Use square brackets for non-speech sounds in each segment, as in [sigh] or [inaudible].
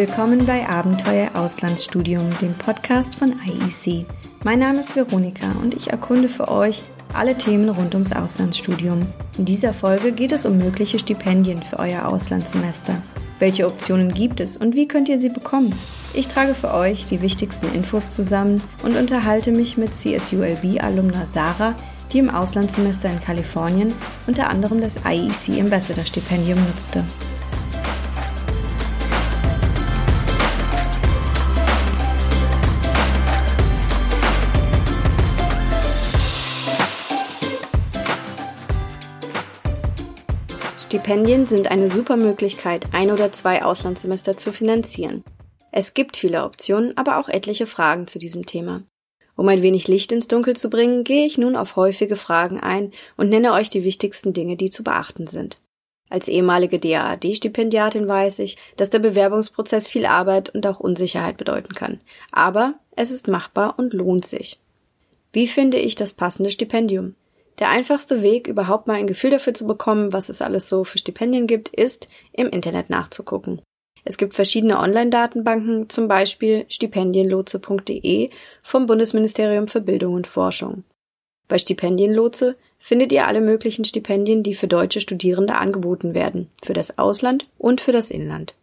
Willkommen bei Abenteuer Auslandsstudium, dem Podcast von IEC. Mein Name ist Veronika und ich erkunde für euch alle Themen rund ums Auslandsstudium. In dieser Folge geht es um mögliche Stipendien für euer Auslandssemester. Welche Optionen gibt es und wie könnt ihr sie bekommen? Ich trage für euch die wichtigsten Infos zusammen und unterhalte mich mit CSULB-Alumna Sarah, die im Auslandssemester in Kalifornien unter anderem das IEC Ambassador Stipendium nutzte. Stipendien sind eine super Möglichkeit, ein oder zwei Auslandssemester zu finanzieren. Es gibt viele Optionen, aber auch etliche Fragen zu diesem Thema. Um ein wenig Licht ins Dunkel zu bringen, gehe ich nun auf häufige Fragen ein und nenne euch die wichtigsten Dinge, die zu beachten sind. Als ehemalige DAAD-Stipendiatin weiß ich, dass der Bewerbungsprozess viel Arbeit und auch Unsicherheit bedeuten kann. Aber es ist machbar und lohnt sich. Wie finde ich das passende Stipendium? Der einfachste Weg, überhaupt mal ein Gefühl dafür zu bekommen, was es alles so für Stipendien gibt, ist, im Internet nachzugucken. Es gibt verschiedene Online-Datenbanken, zum Beispiel stipendienlotse.de vom Bundesministerium für Bildung und Forschung. Bei Stipendienlotse findet ihr alle möglichen Stipendien, die für deutsche Studierende angeboten werden, für das Ausland und für das Inland.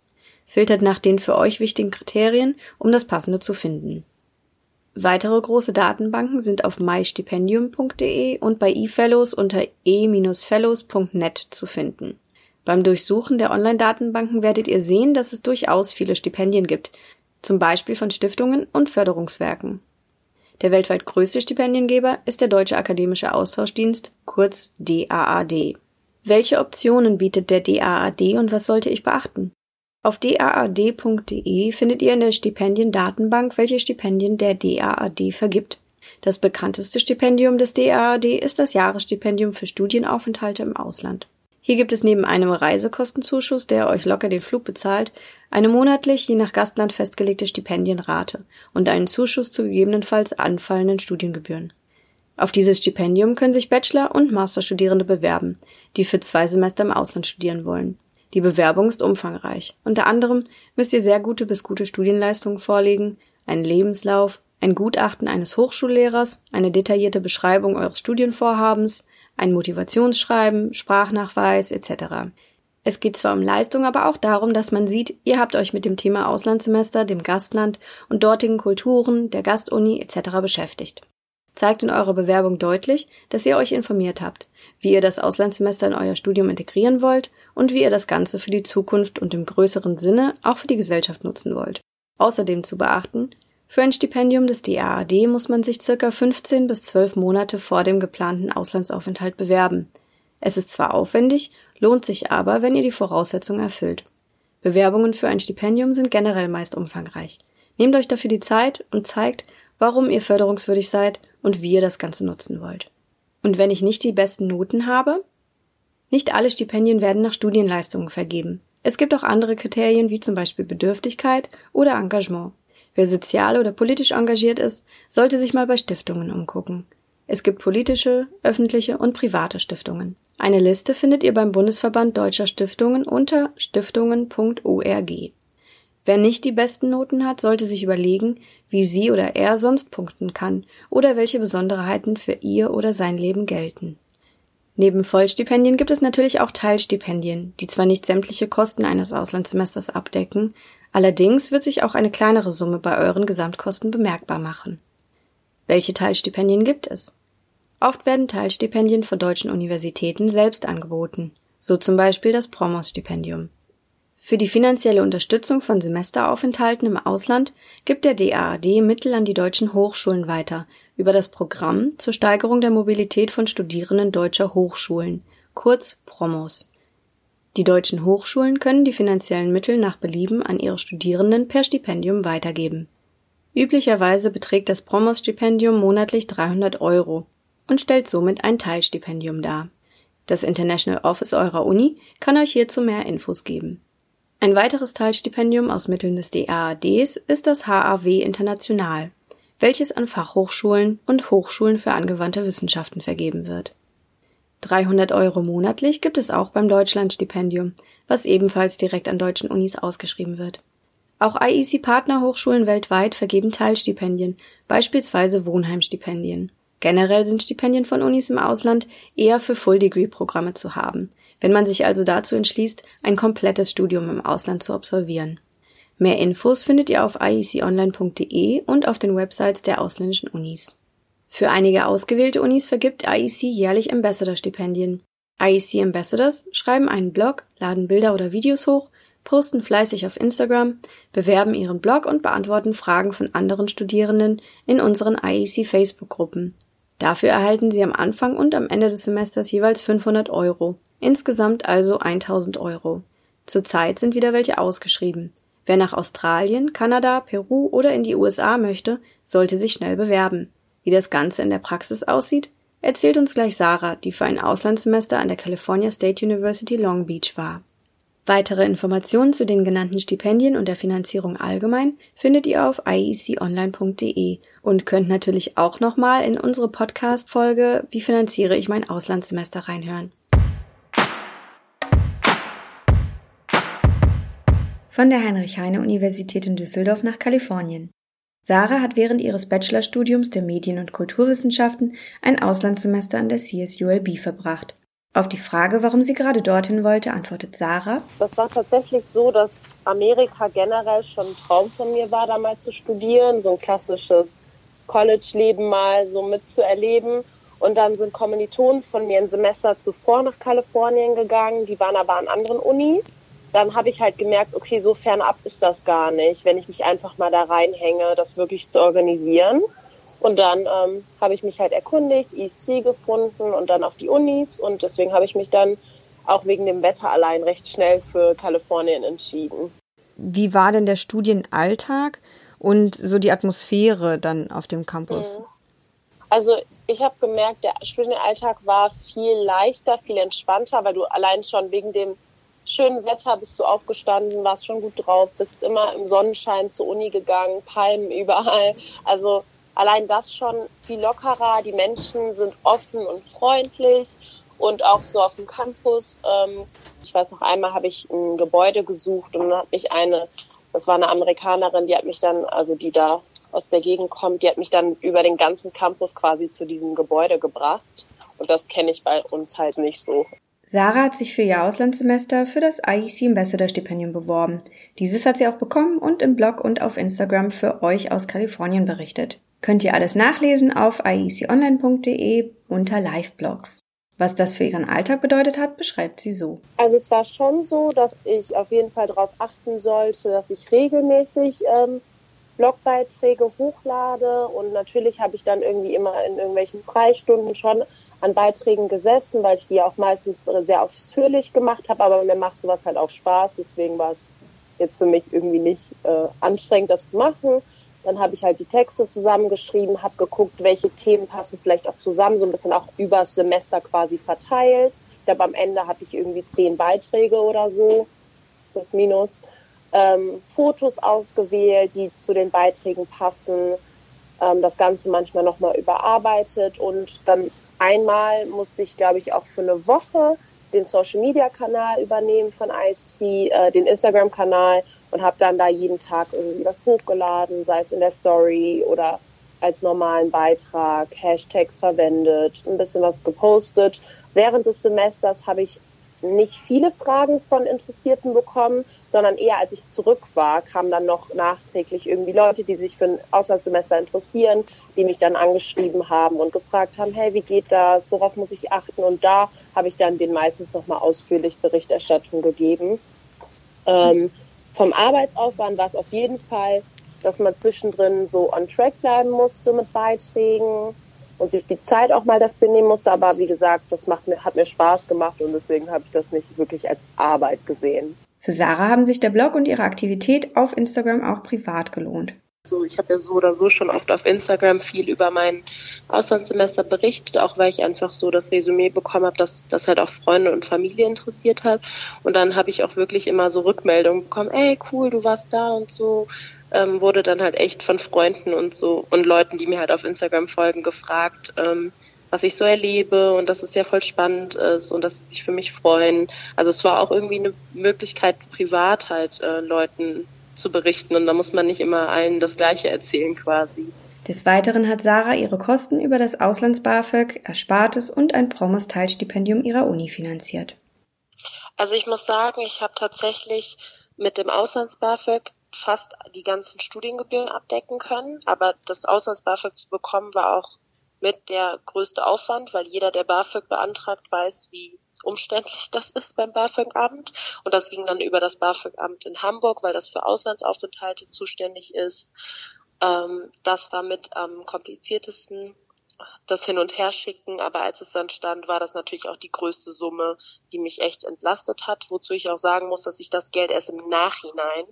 Filtert nach den für euch wichtigen Kriterien, um das passende zu finden. Weitere große Datenbanken sind auf mystipendium.de und bei eFellows unter e-fellows.net zu finden. Beim Durchsuchen der Online-Datenbanken werdet ihr sehen, dass es durchaus viele Stipendien gibt, zum Beispiel von Stiftungen und Förderungswerken. Der weltweit größte Stipendiengeber ist der Deutsche Akademische Austauschdienst, kurz DAAD. Welche Optionen bietet der DAAD und was sollte ich beachten? Auf daad.de findet ihr in der Stipendiendatenbank, welche Stipendien der DAAD vergibt. Das bekannteste Stipendium des DAAD ist das Jahresstipendium für Studienaufenthalte im Ausland. Hier gibt es neben einem Reisekostenzuschuss, der euch locker den Flug bezahlt, eine monatlich je nach Gastland festgelegte Stipendienrate und einen Zuschuss zu gegebenenfalls anfallenden Studiengebühren. Auf dieses Stipendium können sich Bachelor- und Masterstudierende bewerben, die für zwei Semester im Ausland studieren wollen. Die Bewerbung ist umfangreich. Unter anderem müsst ihr sehr gute bis gute Studienleistungen vorlegen, einen Lebenslauf, ein Gutachten eines Hochschullehrers, eine detaillierte Beschreibung eures Studienvorhabens, ein Motivationsschreiben, Sprachnachweis etc. Es geht zwar um Leistung, aber auch darum, dass man sieht, ihr habt euch mit dem Thema Auslandssemester, dem Gastland und dortigen Kulturen, der Gastuni etc. beschäftigt. Zeigt in eurer Bewerbung deutlich, dass ihr euch informiert habt, wie ihr das Auslandssemester in euer Studium integrieren wollt und wie ihr das Ganze für die Zukunft und im größeren Sinne auch für die Gesellschaft nutzen wollt. Außerdem zu beachten, für ein Stipendium des DAAD muss man sich circa 15 bis 12 Monate vor dem geplanten Auslandsaufenthalt bewerben. Es ist zwar aufwendig, lohnt sich aber, wenn ihr die Voraussetzungen erfüllt. Bewerbungen für ein Stipendium sind generell meist umfangreich. Nehmt euch dafür die Zeit und zeigt, warum ihr förderungswürdig seid und wie ihr das Ganze nutzen wollt. Und wenn ich nicht die besten Noten habe? Nicht alle Stipendien werden nach Studienleistungen vergeben. Es gibt auch andere Kriterien wie zum Beispiel Bedürftigkeit oder Engagement. Wer sozial oder politisch engagiert ist, sollte sich mal bei Stiftungen umgucken. Es gibt politische, öffentliche und private Stiftungen. Eine Liste findet ihr beim Bundesverband Deutscher Stiftungen unter stiftungen.org. Wer nicht die besten Noten hat, sollte sich überlegen, wie sie oder er sonst punkten kann oder welche Besonderheiten für ihr oder sein Leben gelten. Neben Vollstipendien gibt es natürlich auch Teilstipendien, die zwar nicht sämtliche Kosten eines Auslandssemesters abdecken, allerdings wird sich auch eine kleinere Summe bei euren Gesamtkosten bemerkbar machen. Welche Teilstipendien gibt es? Oft werden Teilstipendien von deutschen Universitäten selbst angeboten, so zum Beispiel das Promos-Stipendium. Für die finanzielle Unterstützung von Semesteraufenthalten im Ausland gibt der DAAD Mittel an die deutschen Hochschulen weiter über das Programm zur Steigerung der Mobilität von Studierenden deutscher Hochschulen, kurz Promos. Die deutschen Hochschulen können die finanziellen Mittel nach Belieben an ihre Studierenden per Stipendium weitergeben. Üblicherweise beträgt das Promos-Stipendium monatlich 300 Euro und stellt somit ein Teilstipendium dar. Das International Office eurer Uni kann euch hierzu mehr Infos geben. Ein weiteres Teilstipendium aus Mitteln des DAADs ist das HAW International, welches an Fachhochschulen und Hochschulen für angewandte Wissenschaften vergeben wird. 300 Euro monatlich gibt es auch beim Deutschlandstipendium, was ebenfalls direkt an deutschen Unis ausgeschrieben wird. Auch IEC-Partnerhochschulen weltweit vergeben Teilstipendien, beispielsweise Wohnheimstipendien. Generell sind Stipendien von Unis im Ausland eher für Full-Degree-Programme zu haben, wenn man sich also dazu entschließt, ein komplettes Studium im Ausland zu absolvieren. Mehr Infos findet ihr auf ieconline.de und auf den Websites der ausländischen Unis. Für einige ausgewählte Unis vergibt IEC jährlich Ambassador-Stipendien. IEC Ambassadors schreiben einen Blog, laden Bilder oder Videos hoch posten fleißig auf Instagram, bewerben ihren Blog und beantworten Fragen von anderen Studierenden in unseren IEC Facebook-Gruppen. Dafür erhalten sie am Anfang und am Ende des Semesters jeweils 500 Euro, insgesamt also 1000 Euro. Zurzeit sind wieder welche ausgeschrieben. Wer nach Australien, Kanada, Peru oder in die USA möchte, sollte sich schnell bewerben. Wie das Ganze in der Praxis aussieht, erzählt uns gleich Sarah, die für ein Auslandssemester an der California State University Long Beach war. Weitere Informationen zu den genannten Stipendien und der Finanzierung allgemein findet ihr auf ieconline.de und könnt natürlich auch nochmal in unsere Podcast-Folge Wie finanziere ich mein Auslandssemester reinhören. Von der Heinrich-Heine-Universität in Düsseldorf nach Kalifornien. Sarah hat während ihres Bachelorstudiums der Medien- und Kulturwissenschaften ein Auslandssemester an der CSULB verbracht. Auf die Frage, warum sie gerade dorthin wollte, antwortet Sarah. Das war tatsächlich so, dass Amerika generell schon ein Traum von mir war, da mal zu studieren, so ein klassisches College-Leben mal so mitzuerleben. Und dann sind Kommilitonen von mir ein Semester zuvor nach Kalifornien gegangen, die waren aber an anderen Unis. Dann habe ich halt gemerkt, okay, so fernab ist das gar nicht, wenn ich mich einfach mal da reinhänge, das wirklich zu organisieren. Und dann ähm, habe ich mich halt erkundigt, EC gefunden und dann auch die Unis. Und deswegen habe ich mich dann auch wegen dem Wetter allein recht schnell für Kalifornien entschieden. Wie war denn der Studienalltag und so die Atmosphäre dann auf dem Campus? Mhm. Also ich habe gemerkt, der Studienalltag war viel leichter, viel entspannter, weil du allein schon wegen dem schönen Wetter bist du aufgestanden, warst schon gut drauf, bist immer im Sonnenschein zur Uni gegangen, Palmen überall. Also allein das schon viel lockerer. Die Menschen sind offen und freundlich und auch so auf dem Campus. Ähm, ich weiß noch einmal habe ich ein Gebäude gesucht und dann hat mich eine, das war eine Amerikanerin, die hat mich dann, also die da aus der Gegend kommt, die hat mich dann über den ganzen Campus quasi zu diesem Gebäude gebracht. Und das kenne ich bei uns halt nicht so. Sarah hat sich für ihr Auslandssemester für das IEC Ambassador Stipendium beworben. Dieses hat sie auch bekommen und im Blog und auf Instagram für euch aus Kalifornien berichtet. Könnt ihr alles nachlesen auf ieconline.de unter Live-Blogs. Was das für ihren Alltag bedeutet hat, beschreibt sie so. Also es war schon so, dass ich auf jeden Fall darauf achten sollte, dass ich regelmäßig ähm, Blogbeiträge hochlade und natürlich habe ich dann irgendwie immer in irgendwelchen Freistunden schon an Beiträgen gesessen, weil ich die auch meistens sehr ausführlich gemacht habe, aber mir macht sowas halt auch Spaß, deswegen war es jetzt für mich irgendwie nicht äh, anstrengend, das zu machen. Dann habe ich halt die Texte zusammengeschrieben, habe geguckt, welche Themen passen vielleicht auch zusammen, so ein bisschen auch übers Semester quasi verteilt. Ich glaube, am Ende hatte ich irgendwie zehn Beiträge oder so, plus minus. Ähm, Fotos ausgewählt, die zu den Beiträgen passen. Ähm, das Ganze manchmal nochmal überarbeitet und dann einmal musste ich, glaube ich, auch für eine Woche den Social Media Kanal übernehmen von IC, äh, den Instagram Kanal und habe dann da jeden Tag irgendwie was hochgeladen, sei es in der Story oder als normalen Beitrag, Hashtags verwendet, ein bisschen was gepostet. Während des Semesters habe ich nicht viele Fragen von Interessierten bekommen, sondern eher als ich zurück war, kamen dann noch nachträglich irgendwie Leute, die sich für ein Auslandssemester interessieren, die mich dann angeschrieben haben und gefragt haben, hey, wie geht das, worauf muss ich achten? Und da habe ich dann den meistens nochmal ausführlich Berichterstattung gegeben. Ähm, vom Arbeitsaufwand war es auf jeden Fall, dass man zwischendrin so on track bleiben musste mit Beiträgen und sich die Zeit auch mal dafür nehmen musste. Aber wie gesagt, das macht mir, hat mir Spaß gemacht und deswegen habe ich das nicht wirklich als Arbeit gesehen. Für Sarah haben sich der Blog und ihre Aktivität auf Instagram auch privat gelohnt. So, ich habe ja so oder so schon oft auf Instagram viel über mein Auslandssemester berichtet, auch weil ich einfach so das Resümee bekommen habe, dass das halt auch Freunde und Familie interessiert hat. Und dann habe ich auch wirklich immer so Rückmeldungen bekommen, ey cool, du warst da und so ähm, wurde dann halt echt von Freunden und so und Leuten, die mir halt auf Instagram folgen, gefragt, ähm, was ich so erlebe und dass es ja voll spannend ist und dass sie sich für mich freuen. Also es war auch irgendwie eine Möglichkeit, privat halt äh, Leuten zu berichten und da muss man nicht immer allen das Gleiche erzählen quasi. Des Weiteren hat Sarah ihre Kosten über das Auslands-BAföG, Erspartes und ein Promos-Teilstipendium ihrer Uni finanziert. Also ich muss sagen, ich habe tatsächlich mit dem Auslands-BAföG fast die ganzen Studiengebühren abdecken können, aber das Auslands-BAföG zu bekommen war auch mit der größte Aufwand, weil jeder, der BAföG beantragt, weiß, wie umständlich [laughs] das ist beim BAföG-Amt. Und das ging dann über das BAföG-Amt in Hamburg, weil das für Auslandsaufenthalte zuständig ist. Ähm, das war mit am kompliziertesten, das Hin- und Herschicken. Aber als es dann stand, war das natürlich auch die größte Summe, die mich echt entlastet hat. Wozu ich auch sagen muss, dass ich das Geld erst im Nachhinein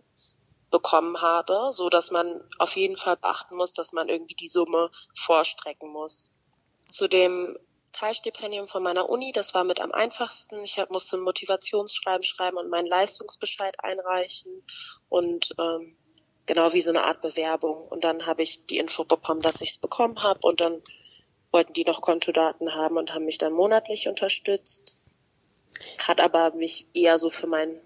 bekommen habe, so dass man auf jeden Fall beachten muss, dass man irgendwie die Summe vorstrecken muss. Zu dem Teilstipendium von meiner Uni, das war mit am einfachsten. Ich hab, musste ein Motivationsschreiben schreiben und meinen Leistungsbescheid einreichen und ähm, genau wie so eine Art Bewerbung. Und dann habe ich die Info bekommen, dass ich es bekommen habe und dann wollten die noch Kontodaten haben und haben mich dann monatlich unterstützt. Hat aber mich eher so für mein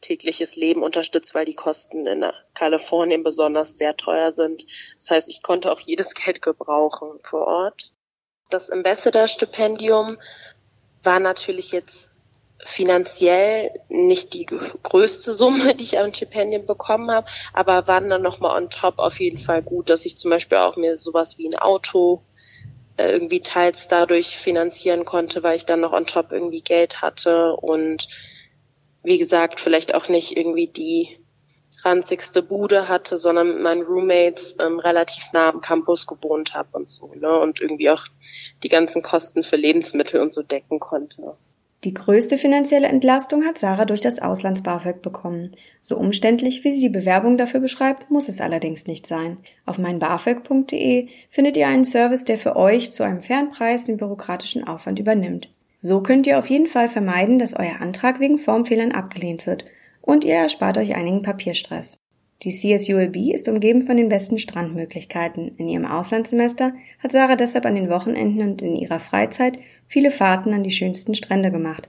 tägliches Leben unterstützt, weil die Kosten in Kalifornien besonders sehr teuer sind. Das heißt, ich konnte auch jedes Geld gebrauchen vor Ort. Das Ambassador-Stipendium war natürlich jetzt finanziell nicht die größte Summe, die ich an Stipendien bekommen habe, aber waren dann nochmal on top auf jeden Fall gut, dass ich zum Beispiel auch mir sowas wie ein Auto äh, irgendwie teils dadurch finanzieren konnte, weil ich dann noch on top irgendwie Geld hatte und wie gesagt, vielleicht auch nicht irgendwie die ranzigste Bude hatte, sondern mit meinen Roommates ähm, relativ nah am Campus gewohnt habe und so, ne? Und irgendwie auch die ganzen Kosten für Lebensmittel und so decken konnte. Die größte finanzielle Entlastung hat Sarah durch das Auslands-BAföG bekommen. So umständlich, wie sie die Bewerbung dafür beschreibt, muss es allerdings nicht sein. Auf meinbafög.de findet ihr einen Service, der für euch zu einem fairen Preis den bürokratischen Aufwand übernimmt. So könnt ihr auf jeden Fall vermeiden, dass euer Antrag wegen Formfehlern abgelehnt wird und ihr erspart euch einigen Papierstress. Die CSULB ist umgeben von den besten Strandmöglichkeiten. In ihrem Auslandssemester hat Sarah deshalb an den Wochenenden und in ihrer Freizeit viele Fahrten an die schönsten Strände gemacht.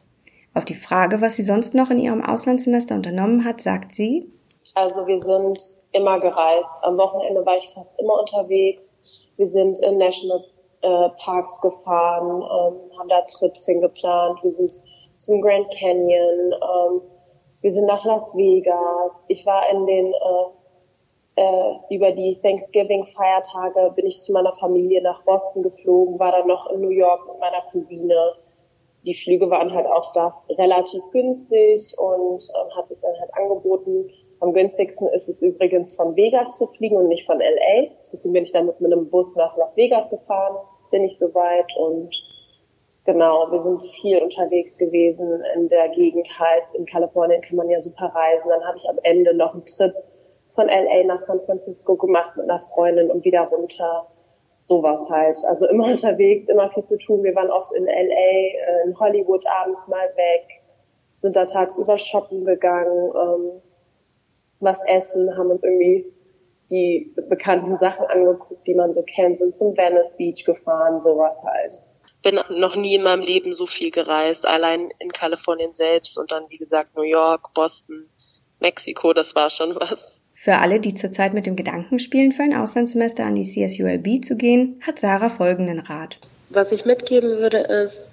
Auf die Frage, was sie sonst noch in ihrem Auslandssemester unternommen hat, sagt sie, also wir sind immer gereist. Am Wochenende war ich fast immer unterwegs. Wir sind in National äh, Parks gefahren, ähm, haben da Trips hingeplant. Wir sind zum Grand Canyon, ähm, wir sind nach Las Vegas. Ich war in den äh, äh, über die Thanksgiving-Feiertage bin ich zu meiner Familie nach Boston geflogen, war dann noch in New York mit meiner Cousine. Die Flüge waren halt auch da relativ günstig und ähm, hat sich dann halt angeboten. Am günstigsten ist es übrigens von Vegas zu fliegen und nicht von LA. Deswegen bin ich dann mit einem Bus nach Las Vegas gefahren bin ich soweit und genau, wir sind viel unterwegs gewesen in der Gegend halt. In Kalifornien kann man ja super reisen. Dann habe ich am Ende noch einen Trip von LA nach San Francisco gemacht mit einer Freundin und wieder runter. Sowas halt. Also immer [laughs] unterwegs, immer viel zu tun. Wir waren oft in LA, äh, in Hollywood abends mal weg, sind da tagsüber shoppen gegangen, ähm, was essen, haben uns irgendwie die bekannten Sachen angeguckt, die man so kennt, sind zum Venice Beach gefahren, sowas halt. Bin noch nie in meinem Leben so viel gereist, allein in Kalifornien selbst und dann, wie gesagt, New York, Boston, Mexiko, das war schon [laughs] was. Für alle, die zurzeit mit dem Gedanken spielen, für ein Auslandssemester an die CSULB zu gehen, hat Sarah folgenden Rat. Was ich mitgeben würde, ist,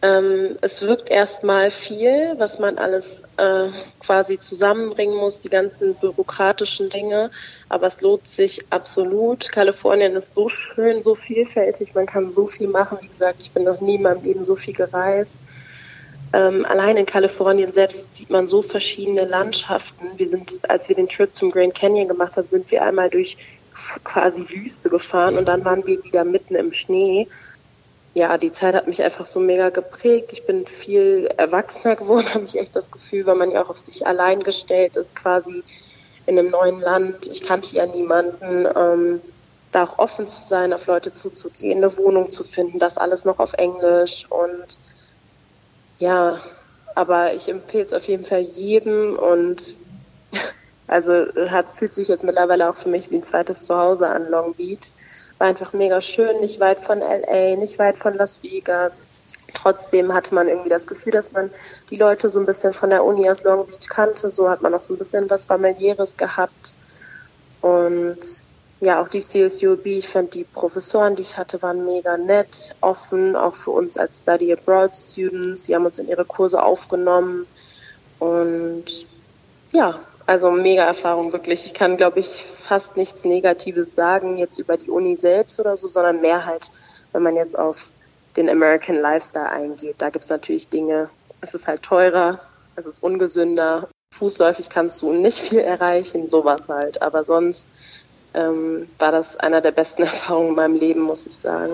ähm, es wirkt erstmal viel, was man alles äh, quasi zusammenbringen muss, die ganzen bürokratischen Dinge, aber es lohnt sich absolut. Kalifornien ist so schön, so vielfältig, man kann so viel machen. Wie gesagt, ich bin noch nie in meinem Leben so viel gereist. Ähm, allein in Kalifornien selbst sieht man so verschiedene Landschaften. Wir sind, als wir den Trip zum Grand Canyon gemacht haben, sind wir einmal durch quasi Wüste gefahren und dann waren wir wieder mitten im Schnee ja, die Zeit hat mich einfach so mega geprägt. Ich bin viel erwachsener geworden, [laughs] habe ich echt das Gefühl, weil man ja auch auf sich allein gestellt ist, quasi in einem neuen Land. Ich kannte ja niemanden. Ähm, da auch offen zu sein, auf Leute zuzugehen, eine Wohnung zu finden, das alles noch auf Englisch und ja, aber ich empfehle es auf jeden Fall jedem und [laughs] also hat, fühlt sich jetzt mittlerweile auch für mich wie ein zweites Zuhause an Long Beach. War einfach mega schön, nicht weit von LA, nicht weit von Las Vegas. Trotzdem hatte man irgendwie das Gefühl, dass man die Leute so ein bisschen von der Uni aus Long Beach kannte. So hat man auch so ein bisschen was familiäres gehabt. Und ja, auch die CSUB, ich fand die Professoren, die ich hatte, waren mega nett, offen, auch für uns als Study Abroad Students. Die haben uns in ihre Kurse aufgenommen. Und ja, also mega Erfahrung wirklich. Ich kann, glaube ich, fast nichts Negatives sagen jetzt über die Uni selbst oder so, sondern mehr halt, wenn man jetzt auf den American Lifestyle eingeht. Da gibt es natürlich Dinge, es ist halt teurer, es ist ungesünder, fußläufig kannst du nicht viel erreichen, sowas halt. Aber sonst ähm, war das einer der besten [laughs] Erfahrungen in meinem Leben, muss ich sagen.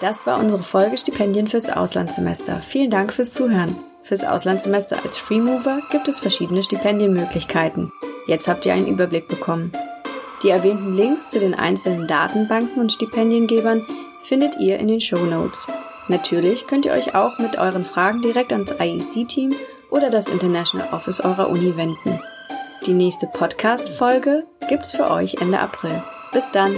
Das war unsere Folge Stipendien fürs Auslandssemester. Vielen Dank fürs Zuhören. Fürs Auslandssemester als Freemover gibt es verschiedene Stipendienmöglichkeiten. Jetzt habt ihr einen Überblick bekommen. Die erwähnten Links zu den einzelnen Datenbanken und Stipendiengebern findet ihr in den Show Notes. Natürlich könnt ihr euch auch mit euren Fragen direkt ans IEC-Team oder das International Office eurer Uni wenden. Die nächste Podcast-Folge gibt's für euch Ende April. Bis dann!